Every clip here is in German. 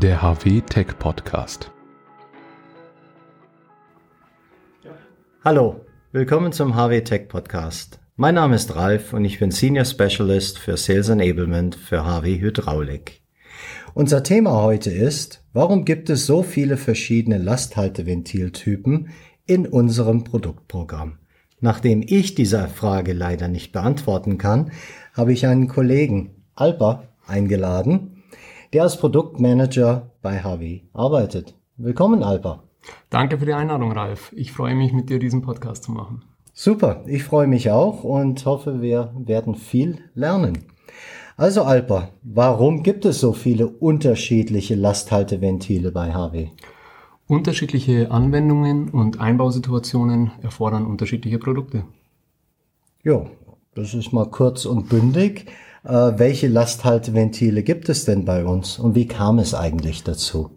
der HW Tech Podcast. Hallo, willkommen zum HW Tech Podcast. Mein Name ist Ralf und ich bin Senior Specialist für Sales Enablement für HW Hydraulik. Unser Thema heute ist, warum gibt es so viele verschiedene Lasthalteventiltypen in unserem Produktprogramm? Nachdem ich diese Frage leider nicht beantworten kann, habe ich einen Kollegen, Alpa, eingeladen, der als Produktmanager bei HW arbeitet. Willkommen, Alpa. Danke für die Einladung, Ralf. Ich freue mich, mit dir diesen Podcast zu machen. Super, ich freue mich auch und hoffe, wir werden viel lernen. Also Alpa, warum gibt es so viele unterschiedliche Lasthalteventile bei HW? Unterschiedliche Anwendungen und Einbausituationen erfordern unterschiedliche Produkte. Ja, das ist mal kurz und bündig. Äh, welche Lasthalteventile gibt es denn bei uns und wie kam es eigentlich dazu?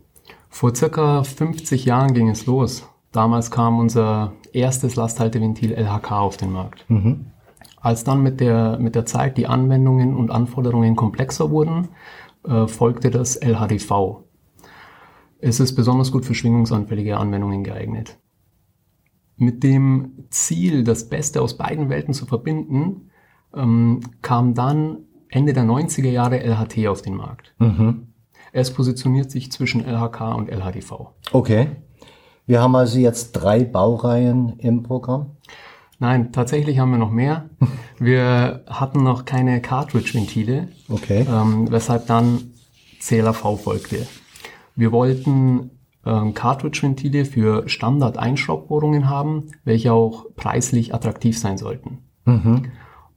Vor circa 50 Jahren ging es los. Damals kam unser erstes Lasthalteventil LHK auf den Markt. Mhm. Als dann mit der, mit der Zeit die Anwendungen und Anforderungen komplexer wurden, äh, folgte das LHDV. Es ist besonders gut für schwingungsanfällige Anwendungen geeignet. Mit dem Ziel, das Beste aus beiden Welten zu verbinden, ähm, kam dann Ende der 90er Jahre LHT auf den Markt. Mhm. Es positioniert sich zwischen LHK und LHDV. Okay. Wir haben also jetzt drei Baureihen im Programm. Nein, tatsächlich haben wir noch mehr. Wir hatten noch keine Cartridge-Ventile, okay. ähm, weshalb dann CLAV folgte. Wir wollten ähm, Cartridge-Ventile für Standard-Einschraubbohrungen haben, welche auch preislich attraktiv sein sollten. Mhm.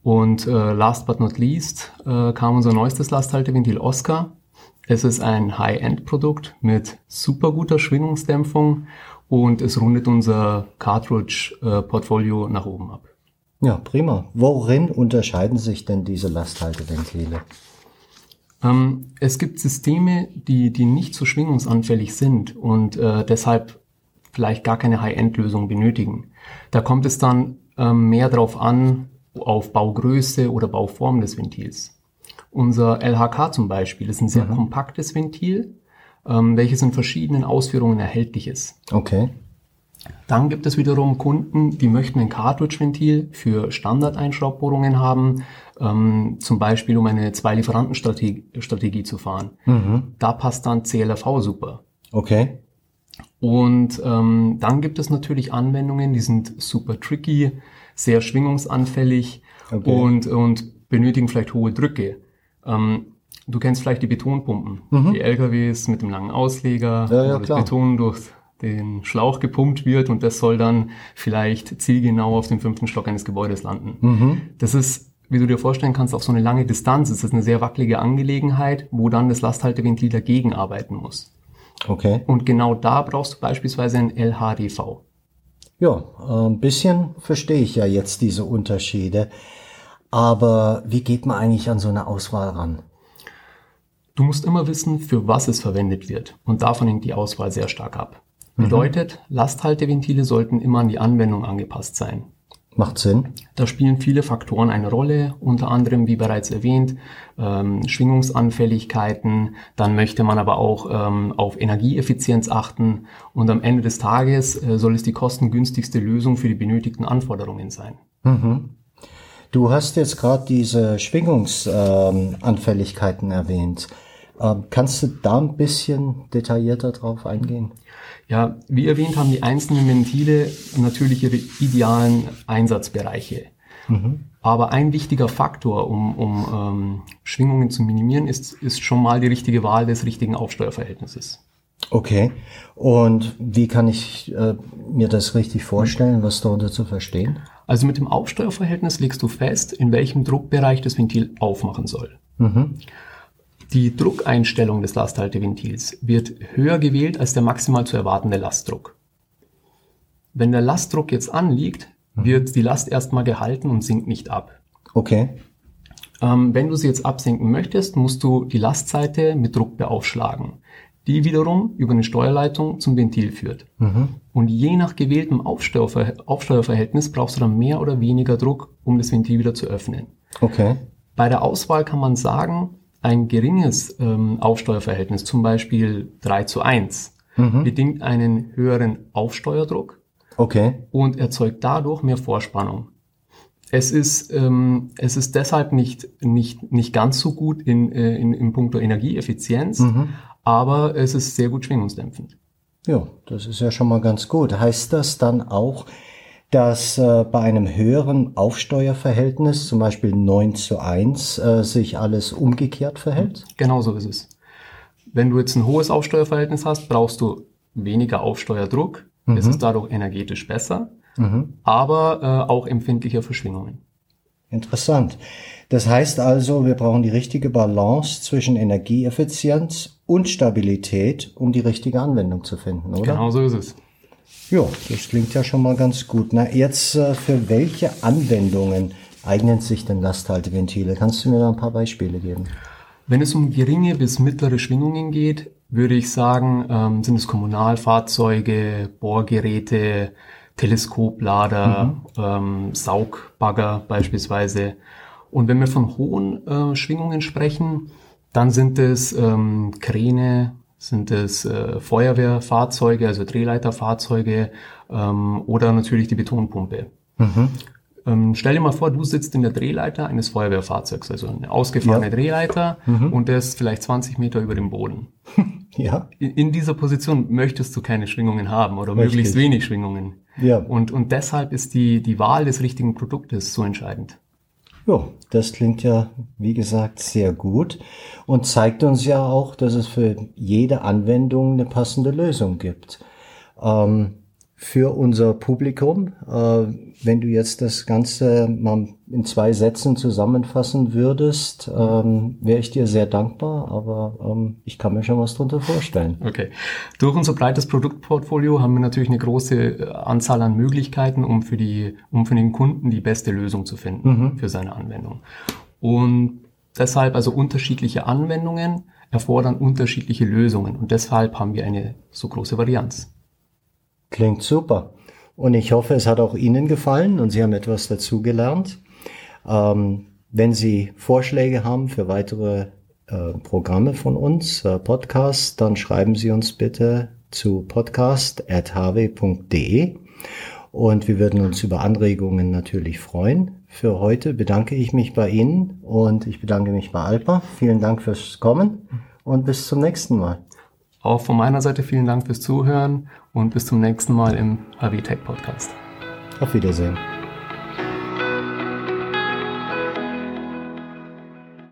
Und äh, last but not least äh, kam unser neuestes Lasthalteventil Oscar. Es ist ein High-End-Produkt mit super guter Schwingungsdämpfung und es rundet unser Cartridge-Portfolio nach oben ab. Ja, prima. Worin unterscheiden sich denn diese Lasthalteventile? Ähm, es gibt Systeme, die, die nicht so schwingungsanfällig sind und äh, deshalb vielleicht gar keine High-End-Lösung benötigen. Da kommt es dann ähm, mehr darauf an, auf Baugröße oder Bauform des Ventils. Unser LHK zum Beispiel ist ein sehr mhm. kompaktes Ventil, ähm, welches in verschiedenen Ausführungen erhältlich ist. Okay. Dann gibt es wiederum Kunden, die möchten ein Cartridge-Ventil für Standardeinschraubbohrungen haben, ähm, zum Beispiel um eine Zwei-Lieferanten-Strategie zu fahren. Mhm. Da passt dann CLRV super. Okay. Und ähm, dann gibt es natürlich Anwendungen, die sind super tricky, sehr schwingungsanfällig okay. und, und benötigen vielleicht hohe Drücke. Ähm, du kennst vielleicht die Betonpumpen, mhm. die LKWs mit dem langen Ausleger, ja, ja, wo das Beton durch den Schlauch gepumpt wird und das soll dann vielleicht zielgenau auf dem fünften Stock eines Gebäudes landen. Mhm. Das ist, wie du dir vorstellen kannst, auf so eine lange Distanz. Es ist eine sehr wackelige Angelegenheit, wo dann das Lasthalteventil dagegen arbeiten muss. Okay. Und genau da brauchst du beispielsweise ein LHDV. Ja, ein bisschen verstehe ich ja jetzt diese Unterschiede. Aber wie geht man eigentlich an so eine Auswahl ran? Du musst immer wissen, für was es verwendet wird. Und davon hängt die Auswahl sehr stark ab. Mhm. Bedeutet, Lasthalteventile sollten immer an die Anwendung angepasst sein. Macht Sinn. Da spielen viele Faktoren eine Rolle, unter anderem, wie bereits erwähnt, ähm, Schwingungsanfälligkeiten. Dann möchte man aber auch ähm, auf Energieeffizienz achten. Und am Ende des Tages äh, soll es die kostengünstigste Lösung für die benötigten Anforderungen sein. Mhm. Du hast jetzt gerade diese Schwingungsanfälligkeiten ähm, erwähnt. Ähm, kannst du da ein bisschen detaillierter drauf eingehen? Ja, wie erwähnt haben die einzelnen Ventile natürlich ihre idealen Einsatzbereiche. Mhm. Aber ein wichtiger Faktor, um, um ähm, Schwingungen zu minimieren, ist, ist schon mal die richtige Wahl des richtigen Aufsteuerverhältnisses. Okay. Und wie kann ich äh, mir das richtig vorstellen, was darunter zu verstehen? Also mit dem Aufsteuerverhältnis legst du fest, in welchem Druckbereich das Ventil aufmachen soll. Mhm. Die Druckeinstellung des Lasthalteventils wird höher gewählt als der maximal zu erwartende Lastdruck. Wenn der Lastdruck jetzt anliegt, mhm. wird die Last erstmal gehalten und sinkt nicht ab. Okay. Ähm, wenn du sie jetzt absenken möchtest, musst du die Lastseite mit Druck beaufschlagen, die wiederum über eine Steuerleitung zum Ventil führt. Mhm. Und je nach gewähltem Aufsteuerver Aufsteuerverhältnis brauchst du dann mehr oder weniger Druck, um das Ventil wieder zu öffnen. Okay. Bei der Auswahl kann man sagen, ein geringes ähm, Aufsteuerverhältnis, zum Beispiel 3 zu 1, mhm. bedingt einen höheren Aufsteuerdruck okay. und erzeugt dadurch mehr Vorspannung. Es ist, ähm, es ist deshalb nicht, nicht, nicht ganz so gut in, äh, in, in puncto Energieeffizienz, mhm. aber es ist sehr gut schwingungsdämpfend. Ja, das ist ja schon mal ganz gut. Heißt das dann auch, dass äh, bei einem höheren Aufsteuerverhältnis, zum Beispiel 9 zu 1, äh, sich alles umgekehrt verhält? Genau so ist es. Wenn du jetzt ein hohes Aufsteuerverhältnis hast, brauchst du weniger Aufsteuerdruck. Mhm. Es ist dadurch energetisch besser, mhm. aber äh, auch empfindlicher für Schwingungen. Interessant. Das heißt also, wir brauchen die richtige Balance zwischen Energieeffizienz und Stabilität, um die richtige Anwendung zu finden, oder? Genau so ist es. Ja, das klingt ja schon mal ganz gut. Na, jetzt äh, für welche Anwendungen eignen sich denn Lasthalteventile? Kannst du mir da ein paar Beispiele geben? Wenn es um geringe bis mittlere Schwingungen geht, würde ich sagen, ähm, sind es Kommunalfahrzeuge, Bohrgeräte, Teleskoplader, mhm. ähm, Saugbagger beispielsweise. Und wenn wir von hohen äh, Schwingungen sprechen, dann sind es ähm, Kräne, sind es äh, Feuerwehrfahrzeuge, also Drehleiterfahrzeuge ähm, oder natürlich die Betonpumpe. Mhm. Ähm, stell dir mal vor, du sitzt in der Drehleiter eines Feuerwehrfahrzeugs, also eine ausgefahrene ja. Drehleiter mhm. und der ist vielleicht 20 Meter über dem Boden. ja. In, in, dieser Position möchtest du keine Schwingungen haben oder Richtig. möglichst wenig Schwingungen. Ja. Und, und deshalb ist die, die Wahl des richtigen Produktes so entscheidend. Ja, das klingt ja, wie gesagt, sehr gut und zeigt uns ja auch, dass es für jede Anwendung eine passende Lösung gibt. Ähm, für unser Publikum, äh, wenn du jetzt das Ganze mal in zwei Sätzen zusammenfassen würdest, ähm, wäre ich dir sehr dankbar, aber ähm, ich kann mir schon was darunter vorstellen. Okay. Durch unser breites Produktportfolio haben wir natürlich eine große äh, Anzahl an Möglichkeiten, um für, die, um für den Kunden die beste Lösung zu finden mhm. für seine Anwendung. Und deshalb also unterschiedliche Anwendungen erfordern unterschiedliche Lösungen und deshalb haben wir eine so große Varianz. Klingt super. Und ich hoffe, es hat auch Ihnen gefallen und Sie haben etwas dazugelernt. Ähm, wenn Sie Vorschläge haben für weitere äh, Programme von uns, äh, Podcasts, dann schreiben Sie uns bitte zu podcast.hw.de und wir würden uns über Anregungen natürlich freuen. Für heute bedanke ich mich bei Ihnen und ich bedanke mich bei Alpa. Vielen Dank fürs Kommen und bis zum nächsten Mal. Auch von meiner Seite vielen Dank fürs Zuhören und bis zum nächsten Mal im AV Tech Podcast. Auf Wiedersehen.